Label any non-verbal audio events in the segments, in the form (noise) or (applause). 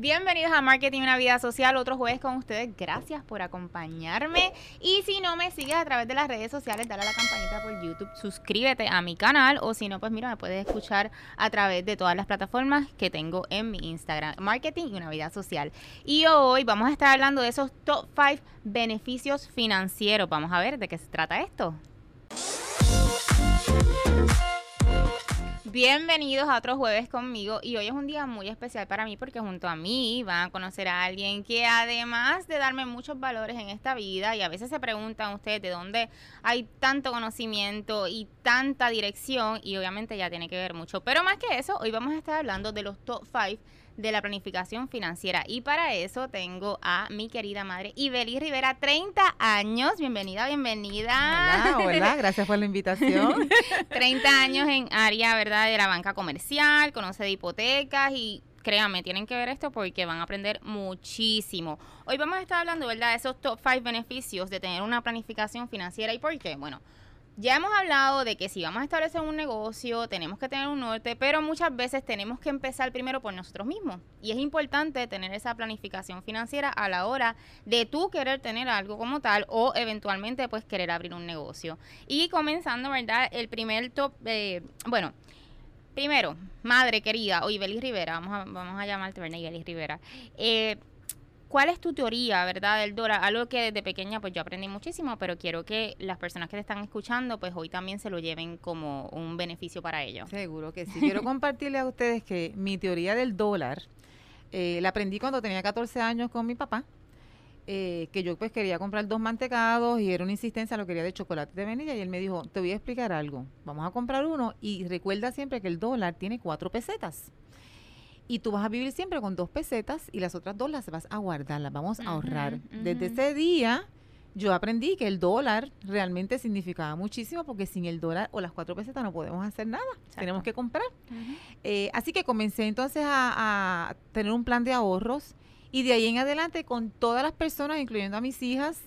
Bienvenidos a Marketing Una Vida Social, otro jueves con ustedes. Gracias por acompañarme. Y si no me sigues a través de las redes sociales, dale a la campanita por YouTube, suscríbete a mi canal o si no, pues mira, me puedes escuchar a través de todas las plataformas que tengo en mi Instagram, Marketing y Una Vida Social. Y hoy vamos a estar hablando de esos top 5 beneficios financieros. Vamos a ver de qué se trata esto. Bienvenidos a otro jueves conmigo y hoy es un día muy especial para mí porque junto a mí van a conocer a alguien que además de darme muchos valores en esta vida y a veces se preguntan ustedes de dónde hay tanto conocimiento y tanta dirección y obviamente ya tiene que ver mucho, pero más que eso, hoy vamos a estar hablando de los top 5 de la planificación financiera. Y para eso tengo a mi querida madre Ibeli Rivera, 30 años. Bienvenida, bienvenida. Hola, hola, (laughs) gracias por la invitación. (laughs) 30 años en área, ¿verdad?, de la banca comercial, conoce de hipotecas y créanme, tienen que ver esto porque van a aprender muchísimo. Hoy vamos a estar hablando, ¿verdad?, de esos top 5 beneficios de tener una planificación financiera. ¿Y por qué? Bueno, ya hemos hablado de que si vamos a establecer un negocio, tenemos que tener un norte, pero muchas veces tenemos que empezar primero por nosotros mismos. Y es importante tener esa planificación financiera a la hora de tú querer tener algo como tal o eventualmente pues querer abrir un negocio. Y comenzando, ¿verdad? El primer top, eh, bueno, primero, madre querida, o Ibeli Rivera, vamos a, vamos a llamarte, ¿verdad? Ibeli Rivera. Eh, ¿Cuál es tu teoría, verdad, del dólar? Algo que desde pequeña pues yo aprendí muchísimo, pero quiero que las personas que te están escuchando pues hoy también se lo lleven como un beneficio para ellos. Seguro que sí. Quiero (laughs) compartirle a ustedes que mi teoría del dólar eh, la aprendí cuando tenía 14 años con mi papá. Eh, que yo pues quería comprar dos mantecados y era una insistencia, lo quería de chocolate de vainilla y él me dijo, te voy a explicar algo, vamos a comprar uno y recuerda siempre que el dólar tiene cuatro pesetas y tú vas a vivir siempre con dos pesetas y las otras dos las vas a guardar, las vamos a ahorrar. Desde ese día yo aprendí que el dólar realmente significaba muchísimo porque sin el dólar o las cuatro pesetas no podemos hacer nada, tenemos que comprar. Eh, así que comencé entonces a, a, tener un plan de ahorros y de ahí en adelante con todas las personas, incluyendo a mis hijas,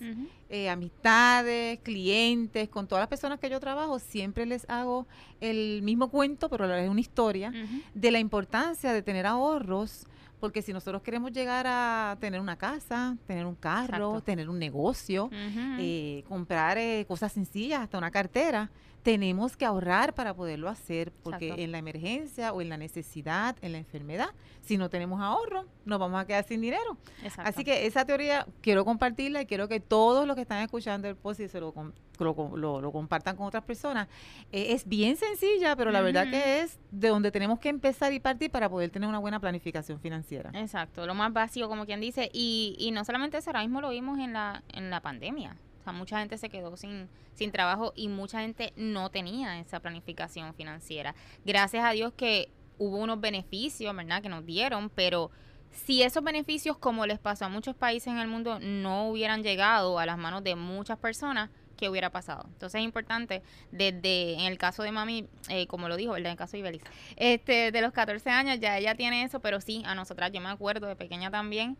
eh, amistades, clientes, con todas las personas que yo trabajo, siempre les hago el mismo cuento, pero es una historia, de la importancia de tener ahorros, porque si nosotros queremos llegar a tener una casa, tener un carro, tener un negocio, eh, comprar eh, cosas sencillas, hasta una cartera, tenemos que ahorrar para poderlo hacer, porque en la emergencia o en la necesidad, en la enfermedad, si no tenemos ahorro, nos vamos a quedar sin dinero. Así que esa teoría quiero compartirla y quiero que todos los que están escuchando el post y se lo, lo, compartan con otras personas. Eh, es bien sencilla, pero la verdad que es de donde tenemos que empezar y partir para poder tener una buena planificación financiera. Exacto, lo más básico, como quien dice, y, y no solamente eso, ahora mismo lo vimos en la, en la pandemia. O sea, mucha gente se quedó sin, sin trabajo y mucha gente no tenía esa planificación financiera. Gracias a Dios que hubo unos beneficios, ¿verdad? Que nos dieron, pero si esos beneficios, como les pasó a muchos países en el mundo, no hubieran llegado a las manos de muchas personas, ¿qué hubiera pasado? Entonces es importante, desde, en el caso de mami, eh, como lo dijo, ¿verdad? En el caso de Ibelis, este, de los 14 años ya ella tiene eso, pero sí, a nosotras, yo me acuerdo de pequeña también,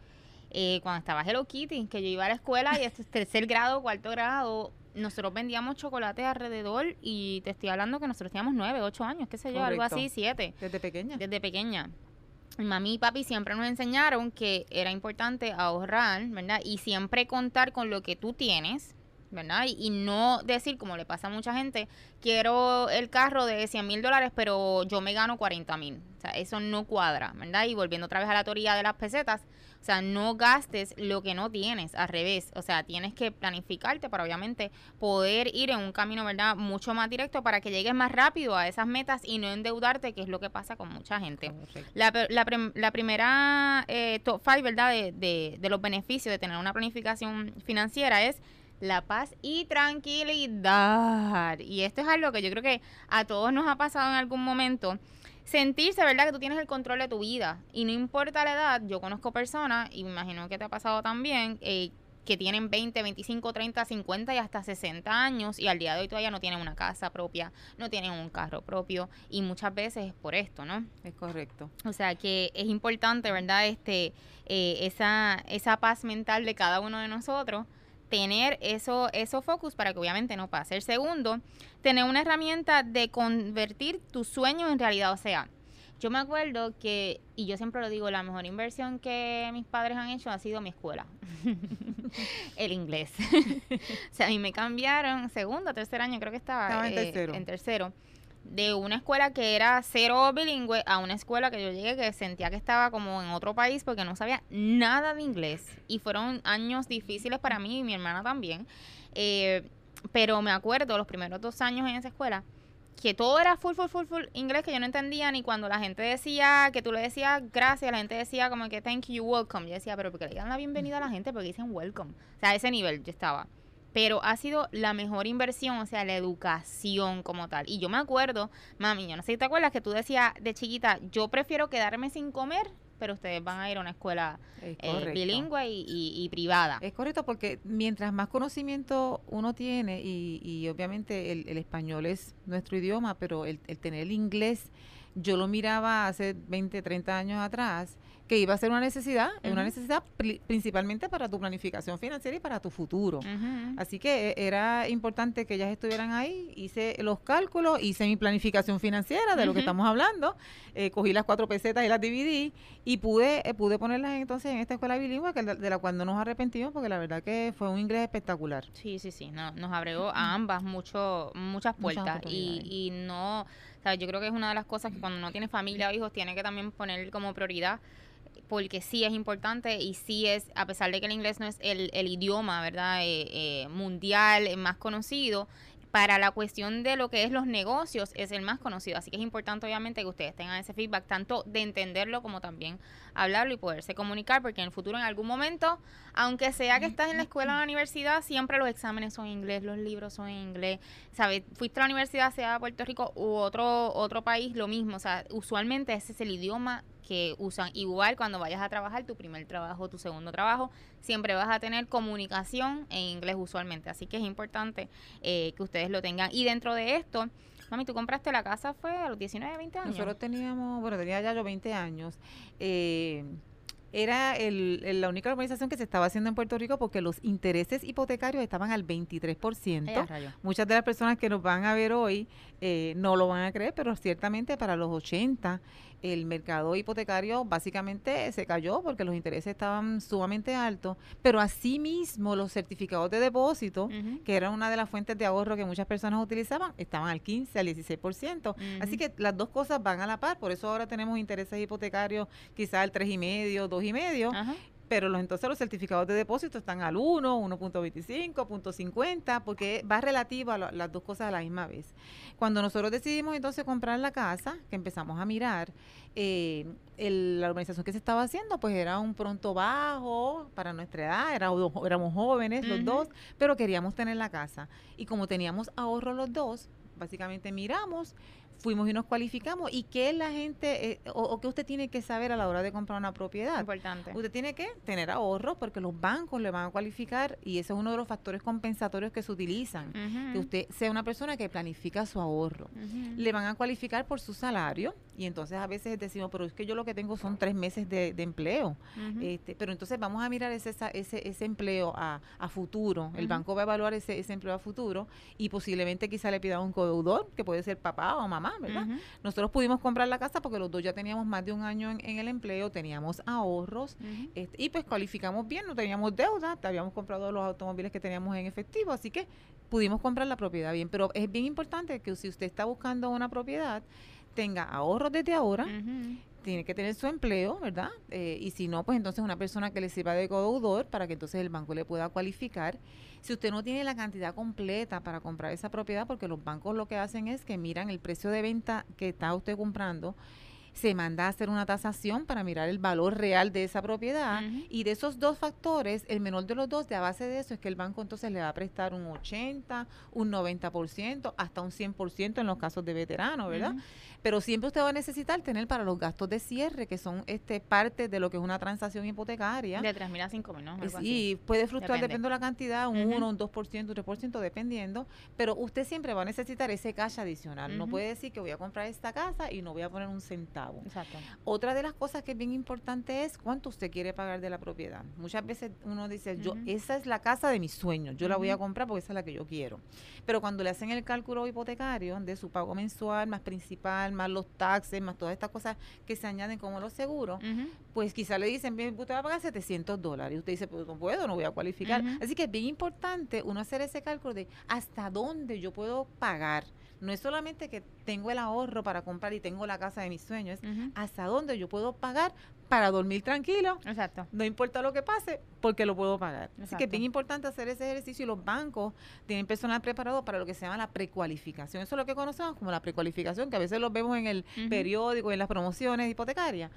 eh, cuando estaba Hello Kitty, que yo iba a la escuela y este tercer grado, cuarto grado, nosotros vendíamos chocolate alrededor y te estoy hablando que nosotros teníamos nueve, ocho años, qué sé yo, algo así, siete. Desde pequeña. Desde pequeña. Mami y papi siempre nos enseñaron que era importante ahorrar, ¿verdad? Y siempre contar con lo que tú tienes, ¿verdad? Y, y, no decir, como le pasa a mucha gente, quiero el carro de 100 mil dólares, pero yo me gano 40 mil. O sea, eso no cuadra, ¿verdad? Y volviendo otra vez a la teoría de las pesetas, o sea, no gastes lo que no tienes, al revés. O sea, tienes que planificarte para obviamente poder ir en un camino, ¿verdad? Mucho más directo para que llegues más rápido a esas metas y no endeudarte, que es lo que pasa con mucha gente. La, la, la, primera eh, top five, ¿verdad? De, de, de los beneficios de tener una planificación financiera es la paz y tranquilidad. Y esto es algo que yo creo que a todos nos ha pasado en algún momento sentirse, ¿verdad? Que tú tienes el control de tu vida. Y no importa la edad, yo conozco personas, y me imagino que te ha pasado también, eh, que tienen 20, 25, 30, 50 y hasta 60 años y al día de hoy todavía no tienen una casa propia, no tienen un carro propio y muchas veces es por esto, ¿no? Es correcto. O sea que es importante, ¿verdad? Este, eh, esa, esa paz mental de cada uno de nosotros tener eso, eso focus para que obviamente no pase. El segundo, tener una herramienta de convertir tus sueños en realidad. O sea, Yo me acuerdo que, y yo siempre lo digo, la mejor inversión que mis padres han hecho ha sido mi escuela. (laughs) el inglés. (laughs) o sea, a mí me cambiaron, segundo, tercer año creo que estaba. Estaba en eh, tercero. En tercero. De una escuela que era cero bilingüe a una escuela que yo llegué que sentía que estaba como en otro país porque no sabía nada de inglés. Y fueron años difíciles para mí y mi hermana también. Eh, pero me acuerdo los primeros dos años en esa escuela que todo era full, full, full, full inglés que yo no entendía ni cuando la gente decía que tú le decías gracias, la gente decía como que thank you, welcome. Yo decía, pero porque le dan la bienvenida a la gente porque dicen welcome. O sea, a ese nivel yo estaba. Pero ha sido la mejor inversión, o sea, la educación como tal. Y yo me acuerdo, mami, yo no sé si te acuerdas que tú decías de chiquita, yo prefiero quedarme sin comer, pero ustedes van a ir a una escuela Es eh, bilingüe y, y- y privada. Es correcto porque mientras más conocimiento uno tiene y, y obviamente el, el español es nuestro idioma, pero el, el tener el inglés, yo lo miraba hace 20, 30 años atrás, que iba a ser una necesidad, una Ujú. necesidad pri- principalmente para tu planificación financiera y para tu futuro. Así que eh, era importante que ellas estuvieran ahí, hice los cálculos, hice mi planificación financiera de lo que estamos hablando, eh, cogí las cuatro pesetas y las dividí y pude eh, pude ponerlas entonces en esta escuela bilingüe que de, la cual no nos arrepentimos porque la verdad que fue un inglés espectacular. Sí, sí, sí, no, nos abrió a ambas mucho, muchas puertas y, y no, ¿sabes? yo creo que es una de las cosas que cuando uno tiene familia o hijos tiene que también poner como prioridad porque sí es importante y sí es, a pesar de que el inglés no es el, el idioma, ¿verdad? Eh, eh, mundial eh, más conocido, para la cuestión de lo que es los negocios es el más conocido. Así que es importante obviamente que ustedes tengan ese feedback, tanto de entenderlo como también hablarlo y poderse comunicar, porque en el futuro en algún momento, aunque sea que estás en la escuela o en la universidad, siempre los exámenes son en inglés, los libros son en inglés. ¿Sabes? Fuiste a la universidad, sea Puerto Rico u otro, otro país, lo mismo. O sea, usualmente ese es el idioma que usan. Igual cuando vayas a trabajar, tu primer trabajo, tu segundo trabajo, siempre vas a tener comunicación en inglés usualmente. Así que es importante eh, que ustedes lo tengan. Y dentro de esto, mami, tú compraste la casa fue a los 19, 20 años. Nosotros teníamos, bueno, tenía ya yo 20 años. eh, era el- el- la única organización que se estaba haciendo en Puerto Rico porque los intereses hipotecarios estaban al 23%. Eh. Muchas de las personas que nos van a ver hoy eh, no lo van a creer, pero ciertamente para los 80 el mercado hipotecario básicamente se cayó porque los intereses estaban sumamente altos, pero asimismo los certificados de depósito, que eran una de las fuentes de ahorro que muchas personas utilizaban, estaban al 15, al 16%. Así Ujú. que las dos cosas van a la par, por eso ahora tenemos intereses hipotecarios quizás al 3,5, 2,5, Ajá. pero los, entonces los certificados de depósito están al 1, 1.25, 1.50, porque va relativo a lo- las dos cosas a la misma vez. Cuando nosotros decidimos entonces comprar la casa, que empezamos a mirar, eh, el- la urbanización que se estaba haciendo, pues era un pronto bajo para nuestra edad, era- éramos jóvenes los dos, pero queríamos tener la casa. Y como teníamos ahorro los dos, básicamente miramos, fuimos y nos cualificamos. ¿Y qué la gente, eh, o, o qué usted tiene que saber a la hora de comprar una propiedad? Importante. Usted tiene que tener ahorros porque los bancos le van a cualificar y ese es uno de los factores compensatorios que se utilizan. Que usted sea una persona que planifica su ahorro. Le van a cualificar por su salario y entonces a veces decimos, pero es que yo lo que tengo son tres meses de, de empleo. Este, pero entonces vamos a mirar ese, ese, ese empleo a, a futuro. El banco va a evaluar ese, ese empleo a futuro y posiblemente quizá le pida un codeudor, que puede ser papá o mamá, ¿verdad? Nosotros pudimos comprar la casa porque los dos ya teníamos más de un año en, en el empleo, teníamos ahorros este, y pues cualificamos bien, no teníamos deuda, te habíamos comprado los automóviles que teníamos en efectivo, así que pudimos comprar la propiedad bien. Pero es bien importante que si usted está buscando una propiedad, tenga ahorros desde ahora. Tiene que tener su empleo, ¿verdad? Eh, y si no, pues entonces una persona que le sirva de codeudor para que entonces el banco le pueda cualificar. Si usted no tiene la cantidad completa para comprar esa propiedad, porque los bancos lo que hacen es que miran el precio de venta que está usted comprando, se manda a hacer una tasación para mirar el valor real de esa propiedad y de esos dos factores, el menor de los dos, de a base de eso es que el banco entonces le va a prestar un 80, un 90%, hasta un 100% en los casos de veteranos, ¿verdad? Ujú. Pero siempre usted va a necesitar tener para los gastos de cierre, que son este parte de lo que es una transacción hipotecaria. De 3.000 a 5.000, ¿no? Algo así. Sí, puede fluctuar, depende de la cantidad, un Ujú. 1, un 2%, un 3%, dependiendo. Pero usted siempre va a necesitar ese cash adicional. No puede decir que voy a comprar esta casa y no voy a poner un centavo. Exacto. Otra de las cosas que es bien importante es cuánto usted quiere pagar de la propiedad. Muchas veces uno dice, yo, esa es la casa de mis sueños, yo la voy a comprar porque esa es la que yo quiero. Pero cuando le hacen el cálculo hipotecario de su pago mensual, más principal, más los taxes, más todas estas cosas que se añaden como los seguros, pues quizá le dicen, bien, usted va a pagar 700 dólares. Y usted dice, pues no puedo, no voy a cualificar. Así que es bien importante uno hacer ese cálculo de hasta dónde yo puedo pagar. No es solamente que tengo el ahorro para comprar y tengo la casa de mis sueños, es hasta dónde yo puedo pagar para dormir tranquilo. Exacto. No importa lo que pase, porque lo puedo pagar. Así que es bien importante hacer ese ejercicio y los bancos tienen personal preparado para lo que se llama la precualificación. Eso es lo que conocemos como la precualificación, que a veces lo vemos en el periódico, en las promociones hipotecarias.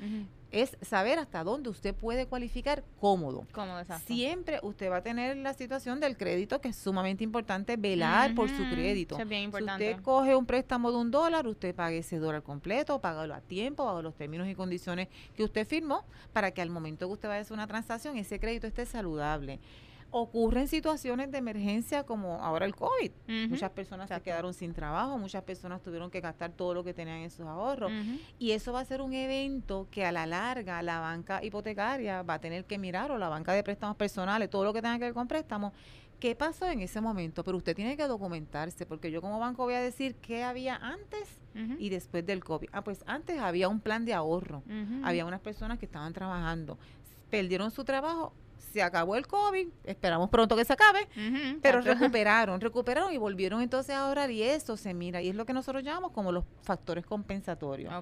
Es saber hasta dónde usted puede cualificar cómodo. Cómodo, exacto. Siempre usted va a tener la situación del crédito, que es sumamente importante velar por su crédito. Eso es bien Si importante. usted coge un préstamo de un dólar, usted pague ese dólar completo, págalo a tiempo, bajo los términos y condiciones que usted firmó, para que al momento que usted vaya a hacer una transacción, ese crédito esté saludable. Ocurren situaciones de emergencia como ahora el COVID. Muchas personas se quedaron sin trabajo, muchas personas tuvieron que gastar todo lo que tenían en sus ahorros. Y eso va a ser un evento que a la larga la banca hipotecaria va a tener que mirar o la banca de préstamos personales, todo lo que tenga que ver con préstamos. ¿Qué pasó en ese momento? Pero usted tiene que documentarse, porque yo como banco voy a decir qué había antes y después del COVID. Ah, pues antes había un plan de ahorro. Había unas personas que estaban trabajando, perdieron su trabajo, se acabó el COVID, esperamos pronto que se acabe, pero recuperaron, recuperaron y volvieron entonces a ahorrar y eso se mira y es lo que nosotros llamamos como los factores compensatorios.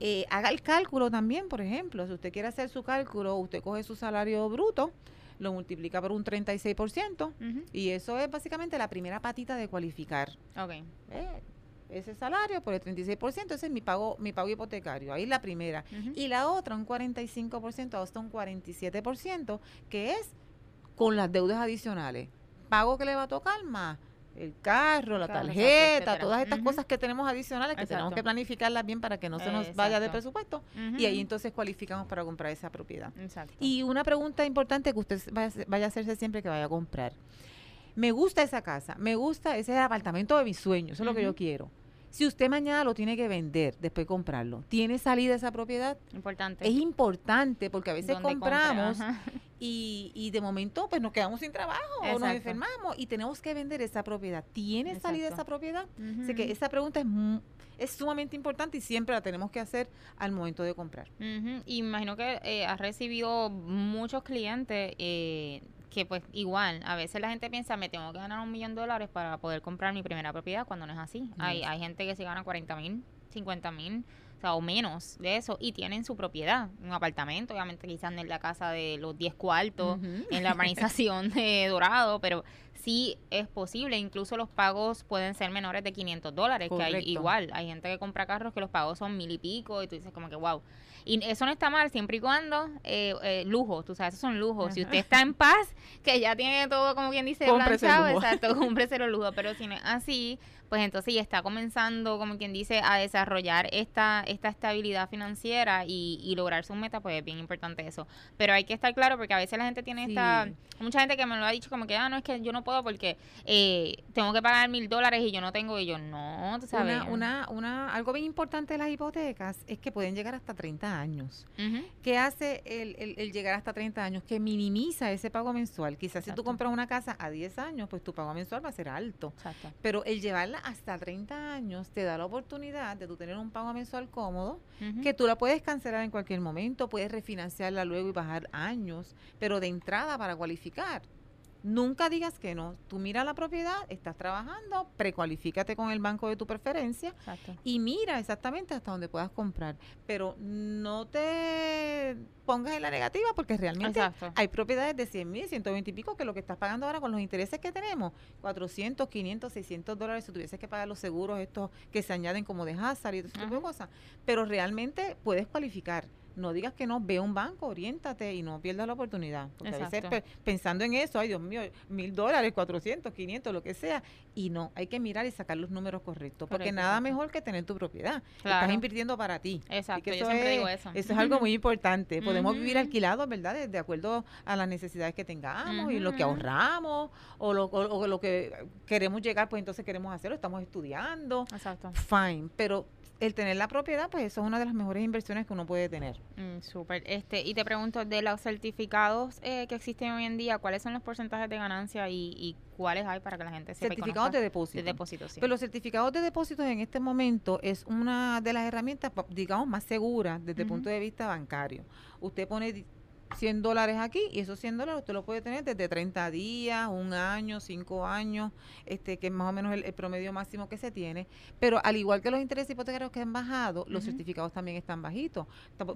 Eh, haga el cálculo también, por ejemplo, si usted quiere hacer su cálculo, usted coge su salario bruto, lo multiplica por un 36% Ujú. y eso es básicamente la primera patita de cualificar. Ok. Eh, ese salario por el 36%, ese es mi pago, mi pago hipotecario, ahí es la primera. Y la otra, un 45% hasta un 47%, que es con las deudas adicionales. Pago que le va a tocar más el carro, la tarjeta, etcétera. todas estas cosas que tenemos adicionales que tenemos que planificarlas bien para que no se nos vaya de presupuesto. Y ahí entonces cualificamos para comprar esa propiedad. Exacto. Y una pregunta importante que usted vaya, a hacerse siempre que vaya a comprar. Me gusta esa casa, me gusta ese apartamento de mis sueños, eso es lo que yo quiero. Si usted mañana lo tiene que vender después de comprarlo, ¿tiene salida esa propiedad? Importante. Es importante porque a veces compramos. Y, y de momento pues nos quedamos sin trabajo o nos enfermamos y tenemos que vender esa propiedad. ¿Tiene salida esa propiedad? Así que esa pregunta es, es sumamente importante y siempre la tenemos que hacer al momento de comprar. Y imagino que eh, has recibido muchos clientes eh, que pues igual, a veces la gente piensa, me tengo que ganar un millón de dólares para poder comprar mi primera propiedad cuando no es así. Hay, hay gente que se gana 40 mil, 50 mil, sea, o menos de eso, y tienen su propiedad, un apartamento, obviamente quizás en la casa de los 10 cuartos, en la urbanización de Dorado, pero sí es posible, incluso los pagos pueden ser menores de 500 dólares, que hay igual, hay gente que compra carros que los pagos son mil y pico y tú dices como que wow. Y eso no está mal siempre y cuando eh, eh, lujos, tú sabes, esos son lujos. Si usted (laughs) está en paz, que ya tiene todo como quien dice Cómprese planchado, lujo. exacto, (laughs) cómprese los lujos, pero si no es así, pues entonces ya está comenzando, como quien dice, a desarrollar esta, esta estabilidad financiera y, y lograr sus metas, pues es bien importante eso. Pero hay que estar claro porque a veces la gente tiene Sí. esta, mucha gente que me lo ha dicho como que, ah, no, es que yo no puedo porque eh, tengo que pagar mil dólares y yo no tengo, y yo no, tú sabes. Una, una, una, algo bien importante de las hipotecas es que pueden llegar hasta 30 años. Ujú, ¿Qué hace el, el- el llegar hasta 30 años? Que minimiza ese pago mensual. Quizás si tú compras una casa a 10 años, pues tu pago mensual va a ser alto. Exacto. Pero el llevarla hasta 30 años te da la oportunidad de tú tener un pago mensual cómodo, que tú la puedes cancelar en cualquier momento, puedes refinanciarla luego y bajar años, pero de entrada para cualificar. Nunca digas que no. Tú mira la propiedad, estás trabajando, precualifícate con el banco de tu preferencia Exacto. y mira exactamente hasta donde puedas comprar. Pero no te pongas en la negativa porque realmente Exacto. hay propiedades de 100 mil, 120 y pico que lo que estás pagando ahora con los intereses que tenemos, 400, 500, 600 dólares si tuvieses que pagar los seguros estos que se añaden como de hazard y ese tipo de cosas. Pero realmente puedes cualificar. No digas que no, ve un banco, oriéntate y no pierdas la oportunidad. Porque a veces pensando en eso, ay Dios mío, mil dólares, cuatrocientos, quinientos, lo que sea, y no, hay que mirar y sacar los números correctos, porque Correcto, nada mejor que tener tu propiedad. Claro. Estás invirtiendo para ti. Exacto, que yo eso siempre es, digo eso. Eso es algo muy importante. Podemos vivir alquilados, ¿verdad? De, de acuerdo a las necesidades que tengamos y lo que ahorramos o lo, o- o lo que queremos llegar, pues entonces queremos hacerlo, estamos estudiando. Exacto. Fine, pero el tener la propiedad, pues eso es una de las mejores inversiones que uno puede tener. Mm, súper. Este, y te pregunto, de los certificados eh, que existen hoy en día, ¿cuáles son los porcentajes de ganancia y, y cuáles hay para que la gente sepa Certificados de depósito. de depósito, sí. Pero los certificados de depósitos en este momento es una de las herramientas, digamos, más seguras desde el punto de vista bancario. Usted pone 100 dólares aquí y esos 100 dólares usted lo puede tener desde 30 días, un año, 5 años, este que es más o menos el, el promedio máximo que se tiene. Pero al igual que los intereses hipotecarios que han bajado, los certificados también están bajitos.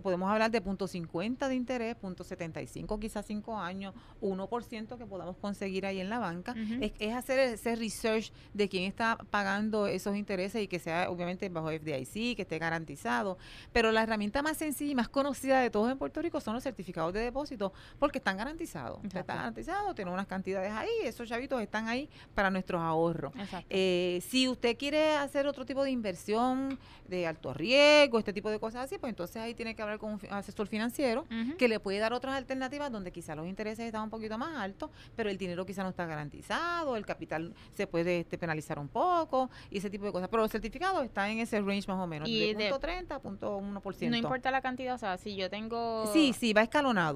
Podemos hablar de punto .50 de interés, punto .75 quizás 5 años, 1% que podamos conseguir ahí en la banca. Ujú. es, es hacer ese research de quién está pagando esos intereses y que sea obviamente bajo FDIC, que esté garantizado. Pero la herramienta más sencilla y más conocida de todos en Puerto Rico son los certificados de depósito porque están garantizados. O sea, Exacto. Está garantizado, tienen unas cantidades ahí, esos chavitos están ahí para nuestros ahorros. Eh, si usted quiere hacer otro tipo de inversión de alto riesgo, este tipo de cosas así, pues entonces ahí tiene que hablar con un asesor financiero que le puede dar otras alternativas donde quizá los intereses están un poquito más altos, pero el dinero quizá no está garantizado, el capital se puede este, penalizar un poco y ese tipo de cosas. Pero los certificados están en ese range más o menos, Y de de- punto 30 a punto 1%. No importa la cantidad, o sea, si yo tengo... Sí, sí, va escalonado.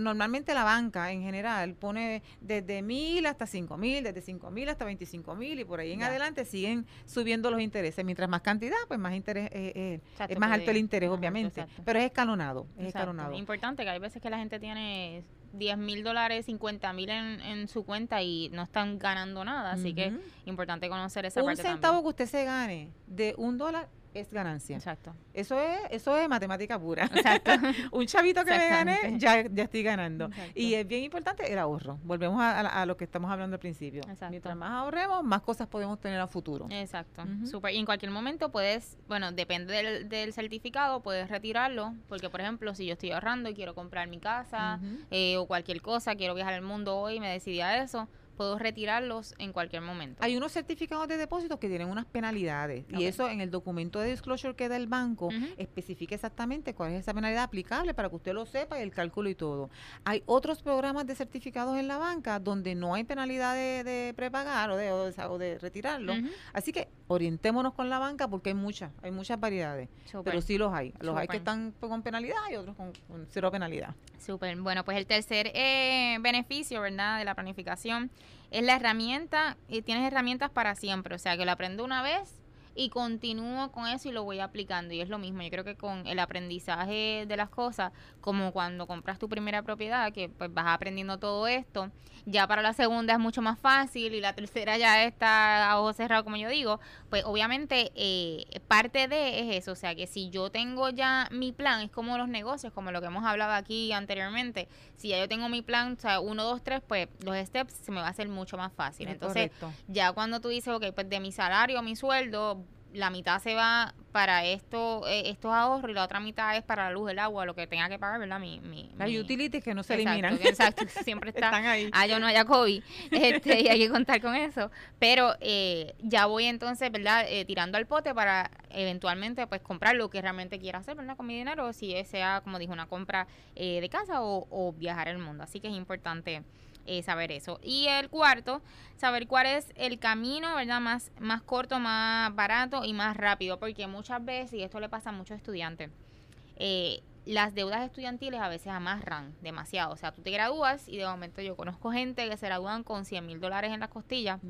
Normalmente la banca en general pone desde mil hasta cinco mil, desde cinco mil hasta 25 mil y por ahí en Ya. adelante siguen subiendo los intereses. Mientras más cantidad, pues más interés, eh, eh, Exacto, es más que alto el interés, obviamente. exacto. Pero es escalonado, es escalonado. Importante que hay veces que la gente tiene 10 mil dólares, 50 mil en, en su cuenta y no están ganando nada, así que Ujú. importante conocer esa un parte centavo también. que usted se gane de un dólar es ganancia. Exacto. Eso es, eso es matemática pura. Exacto. (laughs) un chavito que me gane, ya, ya estoy ganando. Exacto. Y es bien importante el ahorro. Volvemos a, a- a lo que estamos hablando al principio. Exacto. Mientras más ahorremos, más cosas podemos tener a futuro. Exacto, Ujú. súper. Y en cualquier momento puedes, bueno, depende del, del certificado, puedes retirarlo, porque por ejemplo, si yo estoy ahorrando y quiero comprar mi casa eh, o cualquier cosa, quiero viajar al mundo hoy, me decidí a eso, puedo retirarlos en cualquier momento. Hay unos certificados de depósitos que tienen unas penalidades y eso en el documento de disclosure que da el banco especifica exactamente cuál es esa penalidad aplicable para que usted lo sepa y el cálculo y todo. Hay otros programas de certificados en la banca donde no hay penalidad de, de prepagar o de, o de, o de retirarlo. Así que orientémonos con la banca porque hay muchas, hay muchas variedades, pero sí los hay. Los hay que están con penalidad y otros con, con cero penalidad. Súper. Bueno, pues el tercer eh, beneficio, ¿verdad?, de la planificación es la herramienta, y tienes herramientas para siempre, o sea, que lo aprendo una vez y continúo con eso y lo voy aplicando. Y es lo mismo, yo creo que con el aprendizaje de las cosas, como cuando compras tu primera propiedad, que pues vas aprendiendo todo esto, ya para la segunda es mucho más fácil y la tercera ya está a ojo cerrado, como yo digo, pues obviamente eh, parte de es eso, o sea que si yo tengo ya mi plan, es como los negocios, como lo que hemos hablado aquí anteriormente, si ya yo tengo mi plan, o sea, uno, dos, tres, pues los steps se me va a hacer mucho más fácil. Es Entonces, correcto. ya cuando tú dices, ok, pues de mi salario, mi sueldo, la mitad se va para esto, eh, estos ahorros y la otra mitad es para la luz, el agua, lo que tenga que pagar, ¿verdad? Mi, mi, Las mi- utilities que no se Exacto, eliminan. que Exacto, siempre (laughs) está Están ahí. ah, yo no haya COVID, este, y hay que contar con eso. Pero eh, ya voy entonces, ¿verdad? Eh, tirando al pote para eventualmente pues comprar lo que realmente quiera hacer, ¿verdad? Con mi dinero, si sea, como dije, una compra eh, de casa o, o viajar el mundo. Así que es importante eh, saber eso. Y el cuarto, saber cuál es el camino, ¿verdad? Más, más corto, más barato y más rápido. Porque muchas veces, y esto le pasa a muchos estudiantes, eh, las deudas estudiantiles a veces amarran demasiado. O sea, tú te gradúas y de momento yo conozco gente que se gradúan con 100 mil dólares en las costillas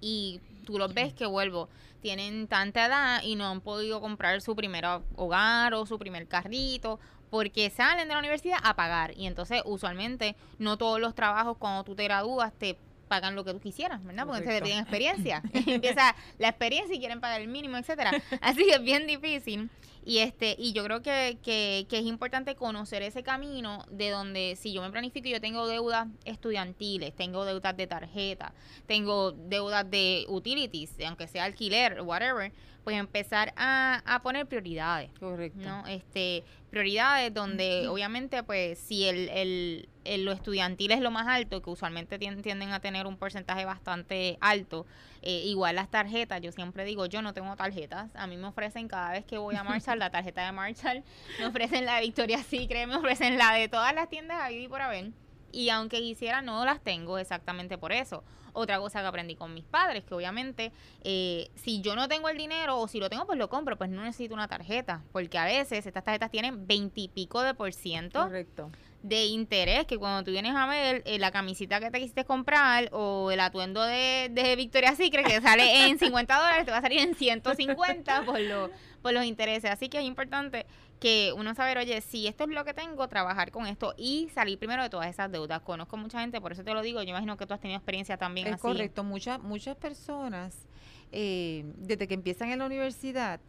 y tú los ves que vuelvo, tienen tanta edad y no han podido comprar su primer hogar o su primer carrito porque salen de la universidad a pagar y entonces usualmente no todos los trabajos cuando tú te gradúas te pagan lo que tú quisieras, ¿verdad? Porque Correcto. tienen experiencia. (laughs) (laughs) Empieza la experiencia y quieren pagar el mínimo, etcétera. Así que es bien difícil. Y este, y yo creo que, que, que es importante conocer ese camino de donde si yo me planifico, yo tengo deudas estudiantiles, tengo deudas de tarjeta, tengo deudas de utilities, aunque sea alquiler, whatever, pues empezar a, a poner prioridades. Correcto. ¿no? Este, prioridades donde obviamente pues si el, el, el- lo estudiantil es lo más alto, que usualmente tien- tienden a tener un porcentaje bastante alto, eh, igual las tarjetas, yo siempre digo, yo no tengo tarjetas, a mí me ofrecen cada vez que voy a Marshall la tarjeta de Marshall, (laughs) me ofrecen la de Victoria's Secret, me ofrecen la de todas las tiendas ahí y por haber, y aunque quisiera no las tengo exactamente por eso. Otra cosa que aprendí con mis padres, que obviamente eh, si yo no tengo el dinero o si lo tengo pues lo compro, pues no necesito una tarjeta, porque a veces estas tarjetas tienen veintipico de por ciento Correcto. de interés, que cuando tú vienes a ver eh, la camisita que te quisiste comprar o el atuendo de, de Victoria's Secret que sale en 50 dólares, te va a salir en 150 por, lo, por los intereses. Así que es importante que uno saber, oye, si esto es lo que tengo, trabajar con esto y salir primero de todas esas deudas. Conozco mucha gente, por eso te lo digo, yo imagino que tú has tenido experiencia también Es así. correcto. Muchas muchas personas, eh, desde que empiezan en la universidad,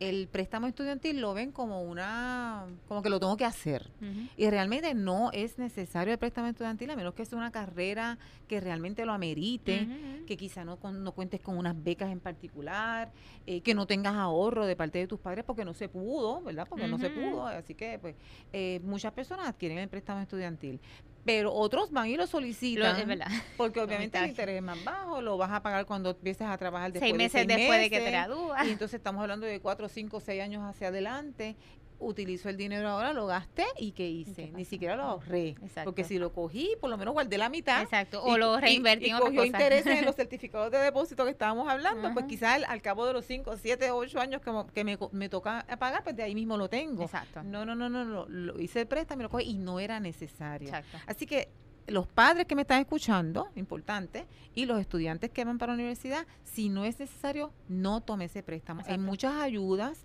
el préstamo estudiantil lo ven como una, como que lo tengo que hacer. Y realmente no es necesario el préstamo estudiantil, a menos que sea una carrera que realmente lo amerite, que quizá no, con- no cuentes con unas becas en particular, eh, que no tengas ahorro de parte de tus padres porque no se pudo, ¿verdad? Porque no se pudo. Así que, pues, eh, muchas personas adquieren el préstamo estudiantil. Pero otros van y lo Lo- solicitan. es verdad. (laughs) Porque obviamente el interés es más bajo, lo vas a pagar cuando empieces a trabajar después seis de meses seis después de que te gradúas. Y entonces estamos hablando de cuatro, cinco, seis años hacia adelante. Utilizo el dinero ahora, lo gasté y ¿qué hice? qué Ni siquiera lo ahorré. Exacto. Porque si lo cogí, por lo menos guardé la mitad. Exacto. y- O lo y- reinvertí y en otra cogió intereses en (laughs) los certificados de depósito que estábamos hablando, pues quizás al, al cabo de los cinco, siete, ocho años que, que me, me toca pagar, pues de ahí mismo lo tengo. Exacto. No, no, no, no, no, lo hice el préstamo, lo cogí y no era necesario. Exacto. Así que los padres que me están escuchando, importante, y los estudiantes que van para la universidad, si no es necesario, no tome ese préstamo. Hay muchas ayudas.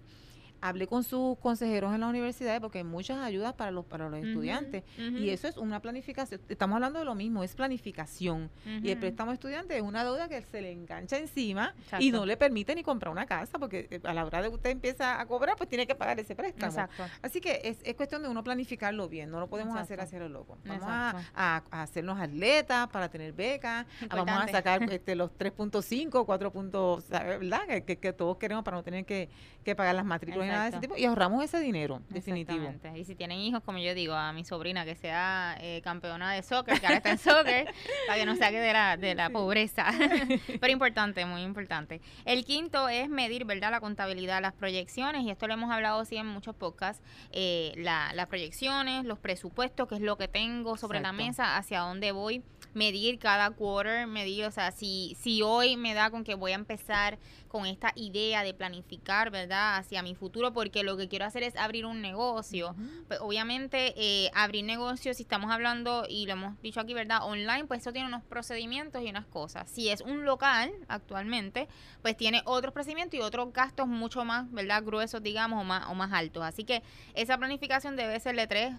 Hablé con sus consejeros en las universidades porque hay muchas ayudas para los para los estudiantes y eso es una planificación. Estamos hablando de lo mismo, es planificación. Y el préstamo estudiante es una deuda que se le engancha encima y no le permite ni comprar una casa porque eh, a la hora de que usted empieza a cobrar, pues tiene que pagar ese préstamo. Exacto. Así que es, es cuestión de uno planificarlo bien, no lo podemos hacer Exacto. hacia lo loco. Vamos a, Exacto. a- a hacernos atletas para tener becas, (laughs) vamos a sacar (laughs) este, los 3.5, 4 puntos, ¿sabe? ¿verdad? Que, que- que todos queremos para no tener que, que pagar las matrículas nada de ese Exacto. tipo. Y ahorramos ese dinero, definitivo. Y si tienen hijos, como yo digo, a mi sobrina que sea eh, campeona de soccer, que ahora está en soccer, (laughs) para que no saque de la, de la pobreza. (laughs) Pero importante, muy importante. El quinto es medir, ¿verdad? La contabilidad, las proyecciones, y esto lo hemos hablado sí en muchos podcasts, eh, la- las proyecciones, los presupuestos, que es lo que tengo sobre la mesa, hacia dónde voy, medir cada quarter, medir, o sea, si, si hoy me da con que voy a empezar con esta idea de planificar, ¿verdad? Hacia mi futuro, porque lo que quiero hacer es abrir un negocio. Pues obviamente eh, abrir negocios, si estamos hablando, y lo hemos dicho aquí, ¿verdad? Online, pues eso tiene unos procedimientos y unas cosas. Si es un local actualmente, pues tiene otros procedimientos y otros gastos mucho más, ¿verdad? Gruesos, digamos, o más, o más altos. Así que esa planificación debe ser de tres,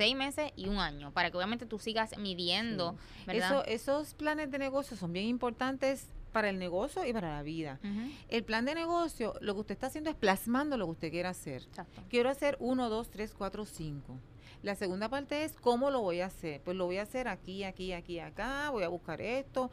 seis meses y un año, para que obviamente tú sigas midiendo, ¿verdad? Eso, esos planes de negocio son bien importantes para el negocio y para la vida. El plan de negocio, lo que usted está haciendo es plasmando lo que usted quiere hacer. Exacto. Quiero hacer 1, 2, 3, 4, 5. La segunda parte es cómo lo voy a hacer. Pues lo voy a hacer aquí, aquí, aquí, acá. Voy a buscar esto.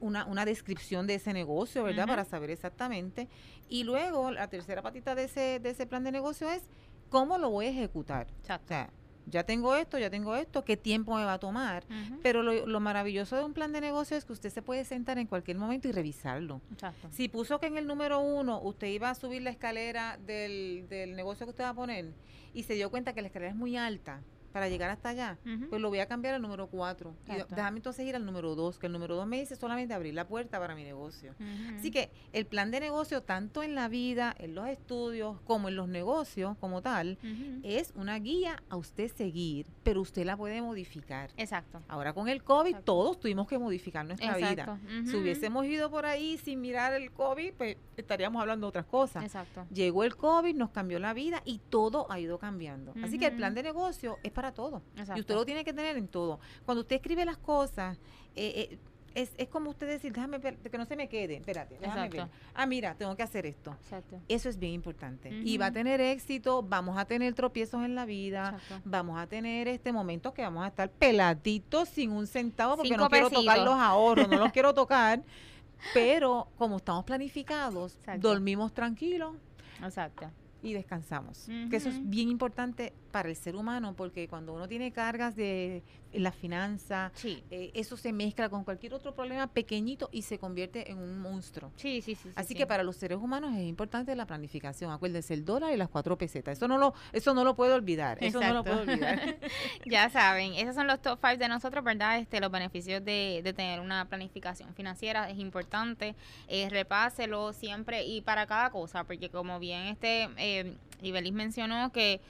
Una, una descripción de ese negocio, ¿verdad? Para saber exactamente. Y luego la tercera patita de ese, de ese plan de negocio es cómo lo voy a ejecutar. O sea, ya tengo esto, ya tengo esto, qué tiempo me va a tomar. Pero lo, lo maravilloso de un plan de negocio es que usted se puede sentar en cualquier momento y revisarlo. Exacto. Si puso que en el número uno usted iba a subir la escalera del, del negocio que usted va a poner y se dio cuenta que la escalera es muy alta para llegar hasta allá, pues lo voy a cambiar al número cuatro. Y Exacto. déjame entonces ir al número dos, que el número dos me dice solamente abrir la puerta para mi negocio. Así que el plan de negocio, tanto en la vida, en los estudios, como en los negocios como tal, es una guía a usted seguir, pero usted la puede modificar. Exacto. Ahora con el COVID Exacto. todos tuvimos que modificar nuestra vida. Exacto. Si Ujú. hubiésemos ido por ahí sin mirar el COVID, pues estaríamos hablando de otras cosas. Exacto. Llegó el COVID, nos cambió la vida y todo ha ido cambiando. Así que el plan de negocio es para todo. Exacto. Y usted lo tiene que tener en todo. Cuando usted escribe las cosas, eh, eh, es, es como usted decir, déjame ver, que no se me quede, espérate, déjame ver. Exacto. Ah, mira, tengo que hacer esto. Exacto. Eso es bien importante. Y va a tener éxito, vamos a tener tropiezos en la vida, Exacto. vamos a tener este momento que vamos a estar peladitos sin un centavo porque Cinco no quiero tocar los ahorros, no los (laughs) quiero tocar. pero como estamos planificados, dormimos tranquilos Exacto. y descansamos. Que eso es bien importante para el ser humano porque cuando uno tiene cargas de la finanza, Sí. eh, eso se mezcla con cualquier otro problema pequeñito y se convierte en un monstruo. Sí, sí, sí. sí, Así sí. que para los seres humanos es importante la planificación. Acuérdense el dólar y las cuatro pesetas. Eso no lo, eso no lo puedo olvidar. Eso no lo puedo Exacto. olvidar. (laughs) Ya saben, esos son los top 5 de nosotros, ¿verdad? Este, los beneficios de, de tener una planificación financiera es importante. Eh, repáselo siempre y para cada cosa, porque como bien este eh, Ibelis mencionó que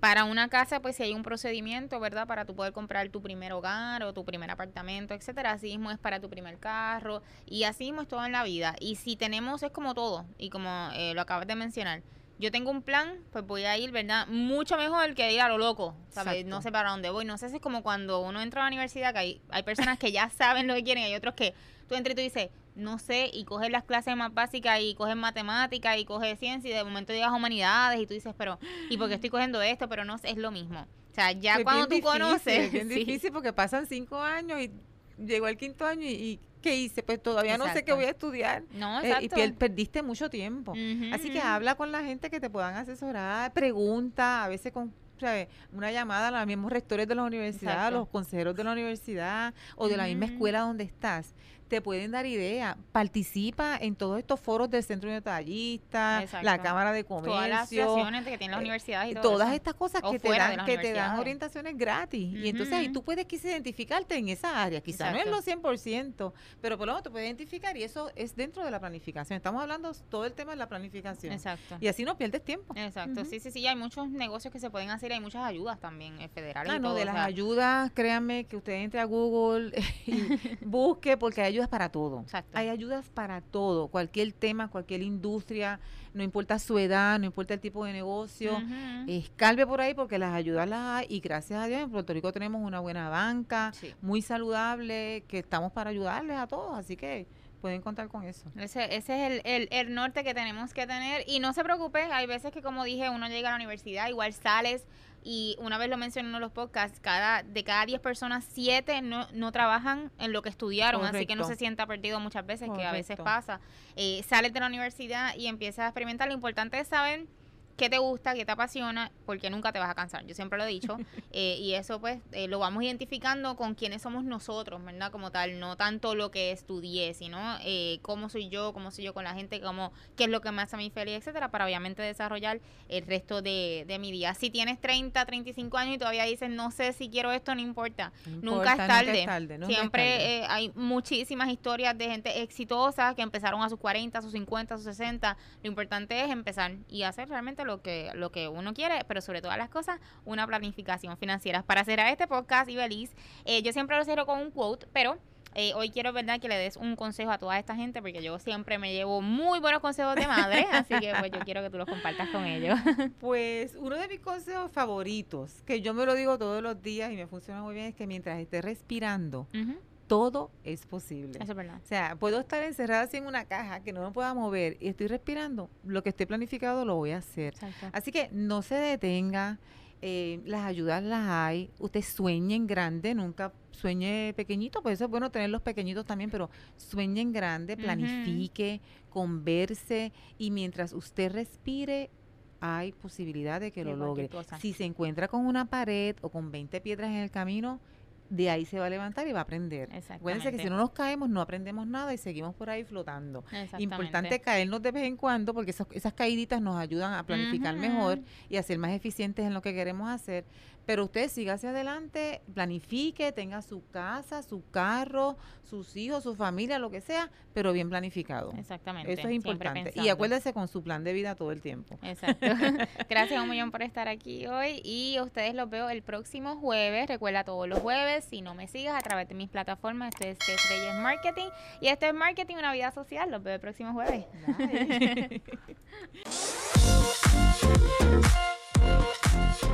para una casa, pues si hay un procedimiento, ¿verdad? Para tú poder comprar tu primer hogar o tu primer apartamento, etcétera. Así mismo es para tu primer carro y así mismo es todo en la vida. Y si tenemos, es como todo, y como eh, lo acabas de mencionar, yo tengo un plan, pues voy a ir, ¿verdad? Mucho mejor que ir a lo loco, ¿sabes? Exacto. No sé para dónde voy. No sé si es como cuando uno entra a la universidad, que hay, hay personas que ya (laughs) saben lo que quieren, hay otros que tú entras y tú dices, no sé, y coges las clases más básicas, y coges matemáticas, y coges ciencia, y de momento llegas a humanidades, y tú dices, pero, ¿y por qué estoy cogiendo esto? Pero no sé, es lo mismo. O sea, ya Es cuando tú difícil, conoces... Es bien (laughs) sí. difícil porque pasan cinco años y llegó el quinto año y, y ¿qué hice? Pues todavía no sé qué voy a estudiar. No, Eh, exacto. y perdiste mucho tiempo. Así que habla con la gente que te puedan asesorar, pregunta, a veces con una llamada a los mismos rectores de la universidad, a los consejeros de la universidad o de la misma escuela donde estás. Te pueden dar idea. Participa en todos estos foros del Centro de Detallistas, la. Cámara de Comercio. Todas las asociaciones que tienen las eh, universidades y todo todas eso. estas cosas O que te dan que te dan orientaciones gratis y entonces ahí tú puedes quizás identificarte en esa área quizás no es lo 100% pero por lo menos te puedes identificar y eso es dentro de la planificación estamos hablando todo el tema de la planificación Exacto. y así no pierdes tiempo Exacto, Ujú. sí, sí, sí, hay muchos negocios que se pueden hacer, hay muchas ayudas también eh, federales Ah, y no, todo, de o las sea, ayudas, créanme que usted entre a Google (laughs) y busque porque hay ayudas para todo. Exacto. Hay ayudas para todo, cualquier tema, cualquier industria, no importa su edad, no importa el tipo de negocio. Ujú. Escalve por ahí porque las ayudas las hay y gracias a Dios en Puerto Rico tenemos una buena banca, Sí. muy saludable, que estamos para ayudarles a todos, así que pueden contar con eso. Ese, ese es el, el, el norte que tenemos que tener. Y no se preocupe, hay veces que, como dije, uno llega a la universidad, igual sales. Y una vez lo mencioné en uno de los podcasts, cada, de cada 10 personas, 7 no, no trabajan en lo que estudiaron. Así que no se sienta perdido muchas veces, que a veces pasa. Eh, sales de la universidad y empiezas a experimentar. Lo importante es saber qué te gusta, qué te apasiona, porque nunca te vas a cansar. Yo siempre lo he dicho. (laughs) eh, y eso, pues, eh, lo vamos identificando con quiénes somos nosotros, ¿verdad? Como tal, no tanto lo que estudié, sino eh, cómo soy yo, cómo soy yo con la gente, cómo, qué es lo que me hace a mí feliz, etcétera, para obviamente desarrollar el resto de, de mi vida. Si tienes 30, 35 años y todavía dices, no sé si quiero esto, no importa. No Nunca importa, es tarde. nunca nunca es Siempre tarde. eh, hay muchísimas historias de gente exitosa que empezaron a sus 40, a sus 50, a sus 60. Lo importante es empezar y hacer realmente lo que, lo que uno quiere, pero sobre todas las cosas, una planificación financiera. Para cerrar este podcast, Ibeliz, eh, yo siempre lo cierro con un quote, pero eh, hoy quiero, ¿verdad?, que le des un consejo a toda esta gente, porque yo siempre me llevo muy buenos consejos de madre, (laughs) así que pues yo quiero que tú los compartas con ellos. (laughs) Pues uno de mis consejos favoritos, que yo me lo digo todos los días y me funciona muy bien, es que mientras esté respirando, todo es posible. Eso es verdad. O sea, puedo estar encerrada así en una caja que no me pueda mover y estoy respirando, lo que esté planificado lo voy a hacer. Exacto. Así que no se detenga, eh, las ayudas las hay, usted sueñe en grande, nunca sueñe pequeñito, pues eso es bueno tener los pequeñitos también, pero sueñe en grande, planifique, converse y mientras usted respire, hay posibilidad de que lo logre. Si se encuentra con una pared o con 20 piedras en el camino, de ahí se va a levantar y va a aprender. Acuérdense que si no nos caemos, no aprendemos nada y seguimos por ahí flotando. Importante caernos de vez en cuando porque esos- esas caíditas nos ayudan a planificar mejor y a ser más eficientes en lo que queremos hacer. Pero usted siga hacia adelante, planifique, tenga su casa, su carro, sus hijos, su familia, lo que sea, pero bien planificado. Exactamente. Eso es importante. Y acuérdese con su plan de vida todo el tiempo. Exacto. (laughs) (laughs) Gracias un millón por estar aquí hoy y ustedes los veo el próximo jueves. Recuerda todos los jueves, si no me sigas a través de mis plataformas, esto es Reyes Marketing y esto es Marketing, una vida social. Los veo el próximo jueves. (laughs)